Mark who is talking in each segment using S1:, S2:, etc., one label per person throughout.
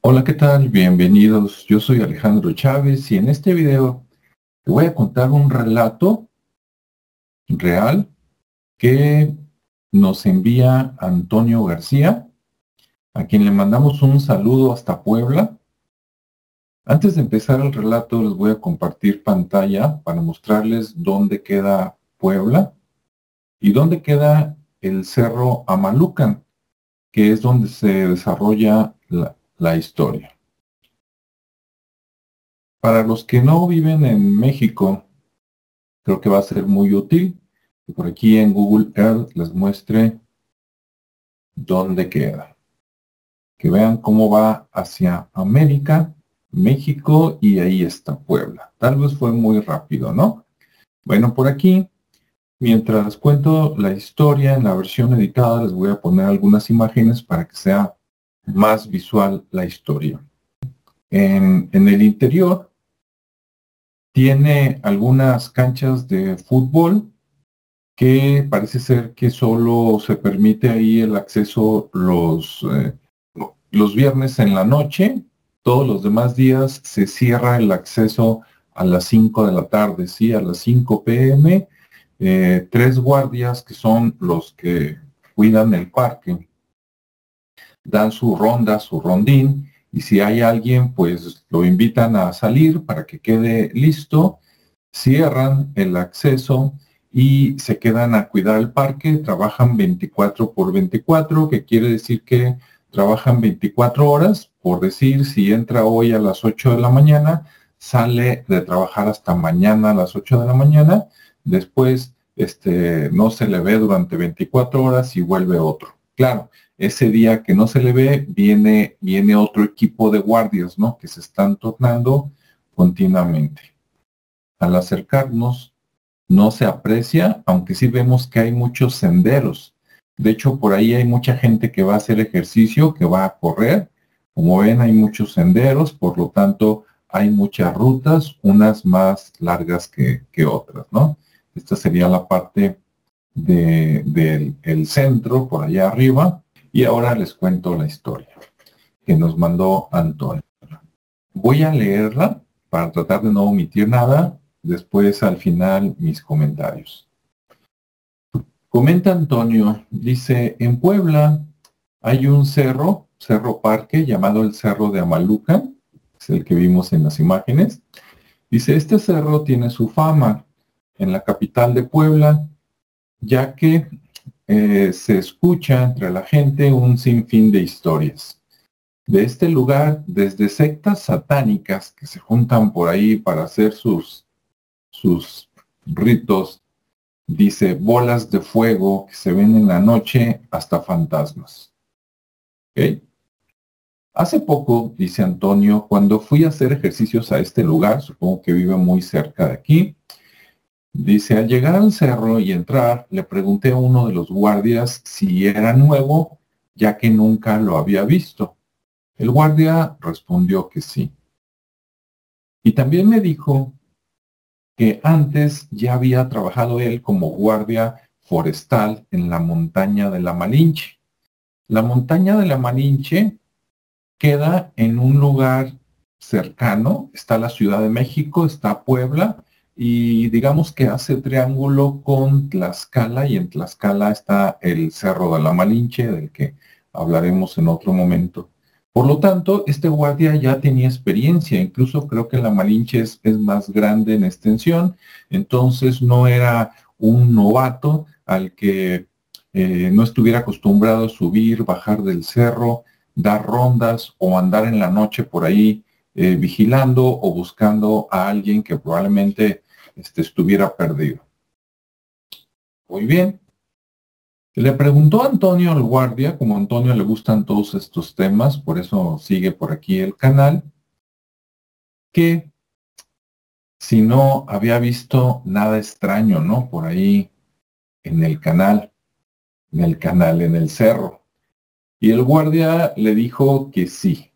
S1: Hola, ¿qué tal? Bienvenidos. Yo soy Alejandro Chávez y en este video te voy a contar un relato real que nos envía Antonio García, a quien le mandamos un saludo hasta Puebla. Antes de empezar el relato les voy a compartir pantalla para mostrarles dónde queda Puebla y dónde queda el Cerro Amalucan, que es donde se desarrolla la, la historia. Para los que no viven en México, creo que va a ser muy útil que por aquí en Google Earth les muestre dónde queda. Que vean cómo va hacia América, México y ahí está Puebla. Tal vez fue muy rápido, ¿no? Bueno, por aquí, mientras cuento la historia en la versión editada, les voy a poner algunas imágenes para que sea más visual la historia. En, el interior tiene algunas canchas de fútbol que parece ser que solo se permite ahí el acceso los, eh, los viernes en la noche. Todos los demás días se cierra el acceso a las 5 de la tarde, sí, a las 5 pm. Eh, tres guardias que son los que cuidan el parque dan su ronda, su rondín, y si hay alguien, pues lo invitan a salir para que quede listo, cierran el acceso y se quedan a cuidar el parque, trabajan 24 por 24, que quiere decir que trabajan 24 horas, por decir, si entra hoy a las 8 de la mañana, sale de trabajar hasta mañana a las 8 de la mañana, después este, no se le ve durante 24 horas y vuelve otro. Claro, ese día que no se le ve, viene, viene otro equipo de guardias, ¿no? Que se están tornando continuamente. Al acercarnos, no se aprecia, aunque sí vemos que hay muchos senderos. De hecho, por ahí hay mucha gente que va a hacer ejercicio, que va a correr. Como ven, hay muchos senderos, por lo tanto, hay muchas rutas, unas más largas que, otras, ¿no? Esta sería la parte del centro, por allá arriba. Y ahora les cuento la historia que nos mandó Antonio. Voy a leerla para tratar de no omitir nada, después al final mis comentarios. Comenta Antonio, dice, en Puebla hay un cerro, cerro parque, llamado el Cerro de Amaluca, es el que vimos en las imágenes. Dice, este cerro tiene su fama en la capital de Puebla, ya que eh, se escucha entre la gente un sinfín de historias. De este lugar, desde sectas satánicas que se juntan por ahí para hacer sus, sus ritos, dice bolas de fuego que se ven en la noche hasta fantasmas. Hace poco, dice Antonio, cuando fui a hacer ejercicios a este lugar, supongo que vive muy cerca de aquí, Dice, al llegar al cerro y entrar, le pregunté a uno de los guardias si era nuevo, ya que nunca lo había visto. El guardia respondió que sí. Y también me dijo que antes ya había trabajado él como guardia forestal en la montaña de la Malinche. La montaña de la Malinche queda en un lugar cercano, está la Ciudad de México, está Puebla, y digamos que hace triángulo con Tlaxcala y en Tlaxcala está el Cerro de la Malinche, del que hablaremos en otro momento. Por lo tanto, este guardia ya tenía experiencia, incluso creo que la Malinche es, más grande en extensión, entonces no era un novato al que eh, no estuviera acostumbrado a subir, bajar del cerro, dar rondas o andar en la noche por ahí eh, vigilando o buscando a alguien que probablemente este, estuviera perdido. Muy bien. Le preguntó Antonio al guardia, como a Antonio le gustan todos estos temas, por eso sigue por aquí el canal, que si no había visto nada extraño, ¿no? Por ahí en el canal, en el canal, en el cerro. Y el guardia le dijo que sí,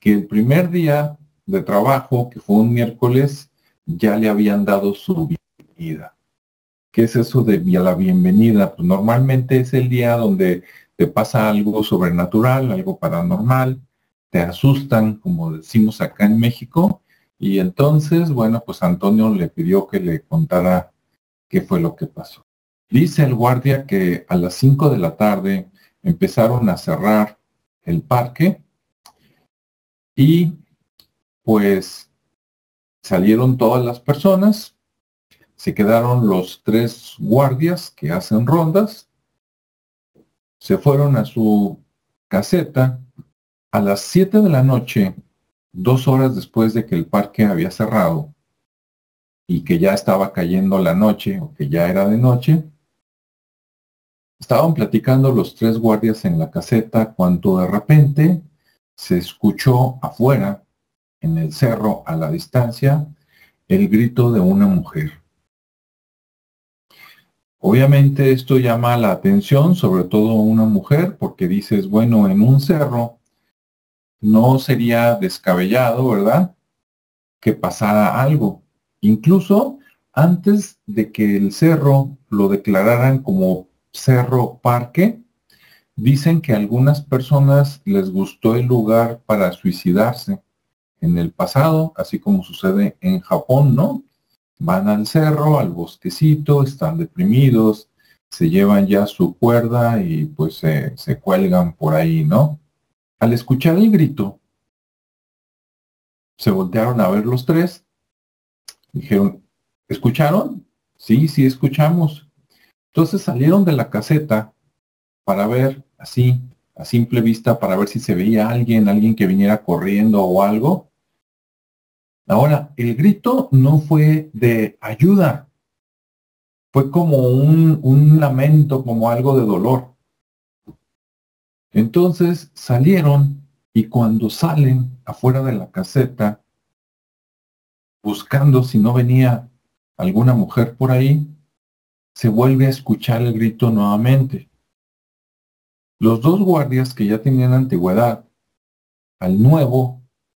S1: que el primer día de trabajo, que fue un miércoles, ya le habían dado su bienvenida. ¿Qué es eso de la bienvenida? Pues normalmente es el día donde te pasa algo sobrenatural, algo paranormal, te asustan, como decimos acá en México, y entonces, bueno, pues Antonio le pidió que le contara qué fue lo que pasó. Dice el guardia que a las 5 de la tarde empezaron a cerrar el parque y pues salieron todas las personas, se quedaron los tres guardias que hacen rondas, se fueron a su caseta. A las 7 de la noche, dos horas después de que el parque había cerrado y que ya estaba cayendo la noche o que ya era de noche, estaban platicando los tres guardias en la caseta cuando de repente se escuchó afuera, en el cerro a la distancia, el grito de una mujer. Obviamente esto llama la atención, sobre todo una mujer, porque dices, bueno, en un cerro no sería descabellado, ¿verdad? Que pasara algo. Incluso antes de que el cerro lo declararan como cerro parque, dicen que a algunas personas les gustó el lugar para suicidarse en el pasado, así como sucede en Japón, ¿no? Van al cerro, al bosquecito, están deprimidos, se llevan ya su cuerda y pues se, cuelgan por ahí, ¿no? Al escuchar el grito, se voltearon a ver los tres. Dijeron, ¿escucharon? Sí, sí, escuchamos. Entonces salieron de la caseta para ver así, a simple vista, para ver si se veía alguien, alguien que viniera corriendo o algo. Ahora, el grito no fue de ayuda, fue como un, lamento, como algo de dolor. Entonces salieron y cuando salen afuera de la caseta, buscando si no venía alguna mujer por ahí, se vuelve a escuchar el grito nuevamente. Los dos guardias que ya tenían antigüedad, al nuevo,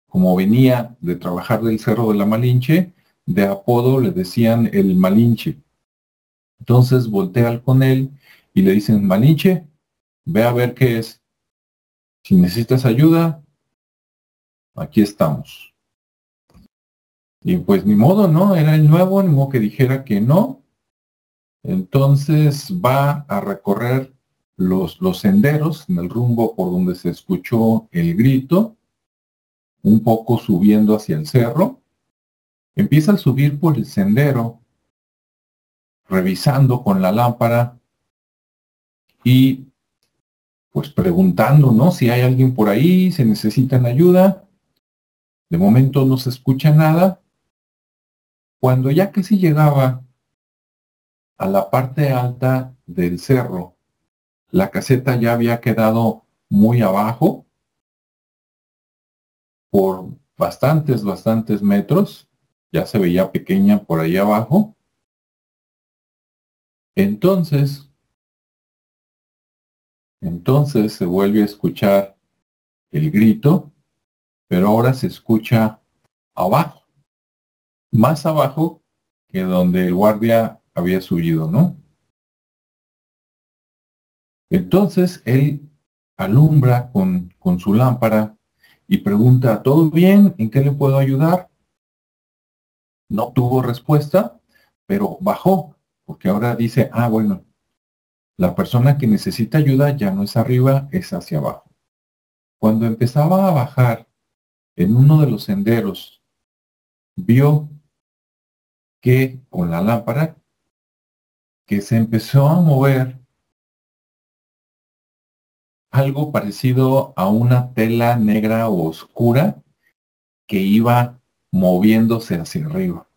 S1: como venía de trabajar del Cerro de la Malinche, de apodo le decían el Malinche. Entonces voltean con él y le dicen, Malinche, ve a ver qué es. Si necesitas ayuda, aquí estamos. Y pues ni modo, ¿no? Era el nuevo, ni modo que dijera que no. Entonces va a recorrer los, los senderos en el rumbo por donde se escuchó el grito, un poco subiendo hacia el cerro. Empieza a subir por el sendero, revisando con la lámpara y pues preguntando, ¿no? Si hay alguien por ahí, si necesitan ayuda. De momento no se escucha nada. Cuando ya casi llegaba a la parte alta del cerro, la caseta ya había quedado muy abajo por bastantes, bastantes metros. Ya se veía pequeña por ahí abajo. Entonces, entonces se vuelve a escuchar el grito, pero ahora se escucha abajo, más abajo que donde el guardia había subido, ¿no? Entonces él alumbra con, con su lámpara y pregunta, ¿todo bien? ¿En qué le puedo ayudar? No tuvo respuesta, pero bajó, porque ahora dice, ah, bueno, la persona que necesita ayuda ya no es arriba, es hacia abajo. Cuando empezaba a bajar en uno de los senderos, vio que con la lámpara que se empezó a mover algo parecido a una tela negra oscura que iba moviéndose hacia arriba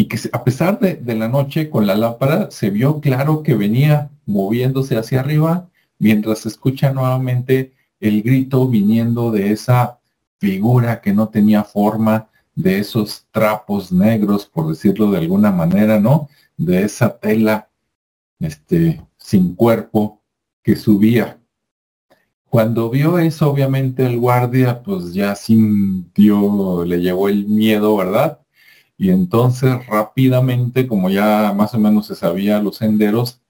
S1: y que a pesar de, la noche con la lámpara se vio claro que venía moviéndose hacia arriba mientras se escucha nuevamente el grito viniendo de esa figura que no tenía forma, de esos trapos negros, por decirlo de alguna manera, ¿no? De esa tela este, sin cuerpo que subía. Cuando vio eso, obviamente el guardia, pues ya sintió, le llevó el miedo, ¿verdad? y entonces rápidamente, como ya más o menos se sabía los senderos,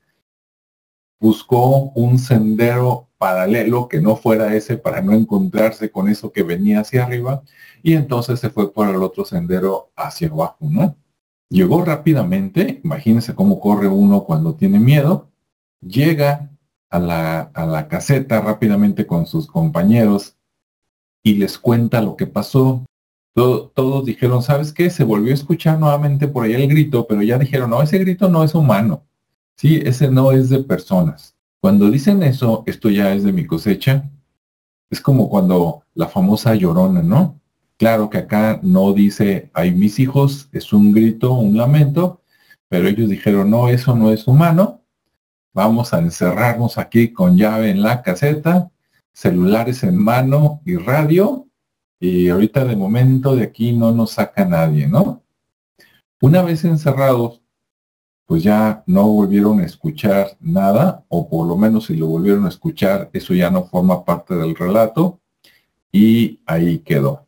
S1: buscó un sendero paralelo que no fuera ese para no encontrarse con eso que venía hacia arriba y entonces se fue por el otro sendero hacia abajo, ¿no? Llegó rápidamente, imagínense cómo corre uno cuando tiene miedo, llega a la, a la caseta rápidamente con sus compañeros y les cuenta lo que pasó. todos dijeron, ¿sabes qué? Se volvió a escuchar nuevamente por ahí el grito, pero ya dijeron, no, ese grito no es humano. Sí, ese no es de personas. Cuando dicen eso, esto ya es de mi cosecha. Es como cuando la famosa llorona, ¿no? Claro que acá no dice, hay mis hijos, es un grito, un lamento, pero ellos dijeron, no, eso no es humano. Vamos a encerrarnos aquí con llave en la caseta, celulares en mano y radio. Y ahorita de momento de aquí no nos saca nadie, ¿no? Una vez encerrados, pues ya no volvieron a escuchar nada, o por lo menos si lo volvieron a escuchar, eso ya no forma parte del relato, y ahí quedó.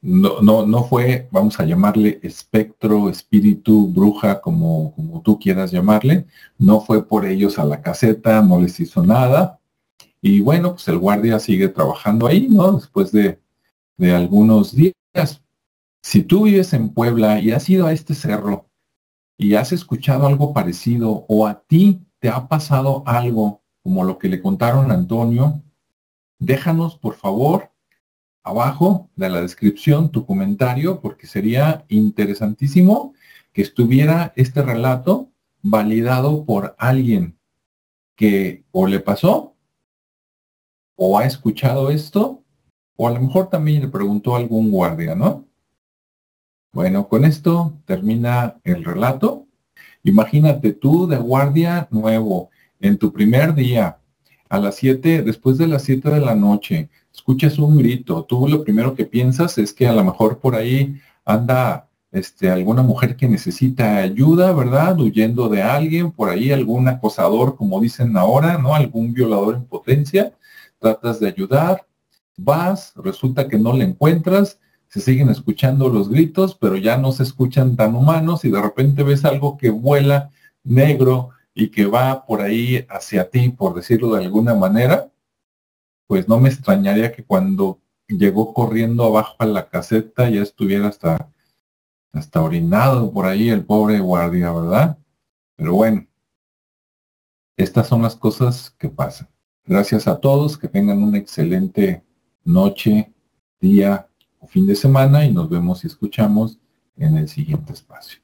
S1: No, no, no fue, vamos a llamarle espectro, espíritu, bruja, como, como tú quieras llamarle. No fue por ellos a la caseta, no les hizo nada. Y bueno, pues el guardia sigue trabajando ahí, ¿no? Después de, de algunos días. Si tú vives en Puebla y has ido a este cerro y has escuchado algo parecido o a ti te ha pasado algo como lo que le contaron a Antonio, déjanos por favor abajo de la descripción tu comentario porque sería interesantísimo que estuviera este relato validado por alguien que o le pasó o ha escuchado esto o a lo mejor también le preguntó algún guardia, ¿no? Bueno, con esto termina el relato. Imagínate tú de guardia nuevo en tu primer día a las 7, después de las 7 de la noche, escuchas un grito, tú lo primero que piensas es que a lo mejor por ahí anda este, alguna mujer que necesita ayuda, ¿verdad? Huyendo de alguien, por ahí algún acosador, como dicen ahora, ¿no? Algún violador en potencia, tratas de ayudar, vas, resulta que no le encuentras, se siguen escuchando los gritos, pero ya no se escuchan tan humanos y de repente ves algo que vuela negro y que va por ahí hacia ti, por decirlo de alguna manera, pues no me extrañaría que cuando llegó corriendo abajo a la caseta ya estuviera hasta, hasta orinado por ahí el pobre guardia, ¿verdad? Pero bueno, estas son las cosas que pasan. Gracias a todos, que tengan una excelente noche, día o fin de semana y nos vemos y escuchamos en el siguiente espacio.